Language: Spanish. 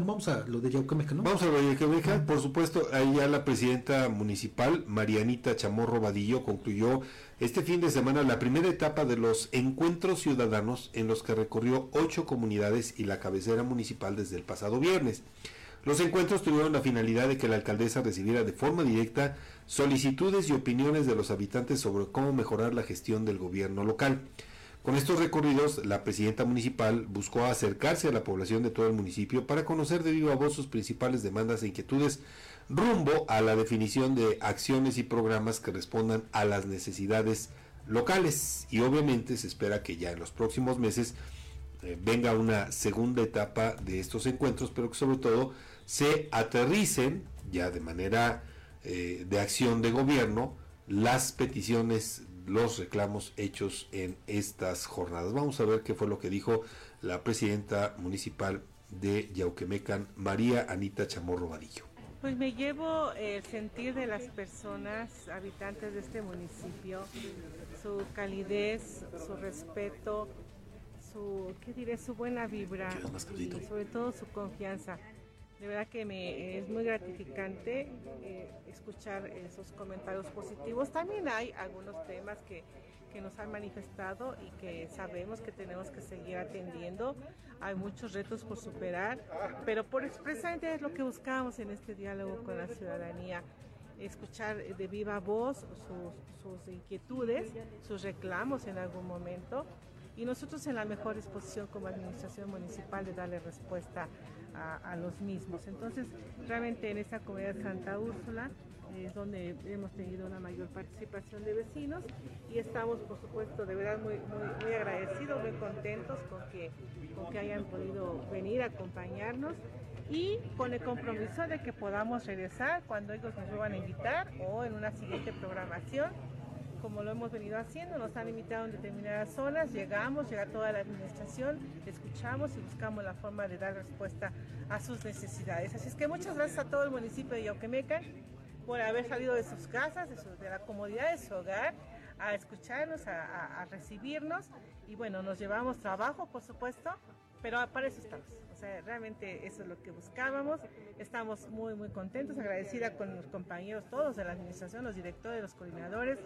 Vamos a lo de Yauquemeca, ¿no? Vamos a lo de Yauquemeca, por supuesto, ahí ya la presidenta municipal, Marianita Chamorro Vadillo, concluyó este fin de semana la primera etapa de los encuentros ciudadanos en los que recorrió ocho comunidades y la cabecera municipal desde el pasado viernes. Los encuentros tuvieron la finalidad de que la alcaldesa recibiera de forma directa solicitudes y opiniones de los habitantes sobre cómo mejorar la gestión del gobierno local. Con estos recorridos, la presidenta municipal buscó acercarse a la población de todo el municipio para conocer de viva voz sus principales demandas e inquietudes rumbo a la definición de acciones y programas que respondan a las necesidades locales. Y obviamente se espera que ya en los próximos meses eh, venga una segunda etapa de estos encuentros, pero que sobre todo se aterricen ya de manera eh, de acción de gobierno las peticiones los reclamos hechos en estas jornadas. Vamos a ver qué fue lo que dijo la presidenta municipal de Yauquemecan, María Anita Chamorro Vadillo. Pues me llevo el sentir de las personas habitantes de este municipio, su calidez, su respeto, su, ¿qué diré? su buena vibra y sobre todo su confianza. De verdad que me es muy gratificante eh, escuchar esos comentarios positivos. También hay algunos temas que, que, nos han manifestado y que sabemos que tenemos que seguir atendiendo. Hay muchos retos por superar, pero por expresamente es lo que buscamos en este diálogo con la ciudadanía escuchar de viva voz sus, sus inquietudes, sus reclamos en algún momento y nosotros en la mejor disposición como administración municipal de darle respuesta a, los mismos. Entonces, realmente en esta comunidad Santa Úrsula es donde hemos tenido una mayor participación de vecinos y estamos, por supuesto, de verdad muy, muy, agradecidos, muy contentos con que, con que hayan podido venir a acompañarnos y con el compromiso de que podamos regresar cuando ellos nos vuelvan a invitar o en una siguiente programación como lo hemos venido haciendo, nos han invitado en determinadas zonas, llegamos, llega toda la administración, escuchamos y buscamos la forma de dar respuesta a sus necesidades. Así es que muchas gracias a todo el municipio de Yauquemeca por haber salido de sus casas, de, la comodidad de su hogar, a escucharnos, a, recibirnos y bueno, nos llevamos trabajo, por supuesto, pero para eso estamos. O sea, realmente eso es lo que buscábamos. Estamos muy, muy contentos, agradecida con los compañeros todos de la administración, los directores, los coordinadores.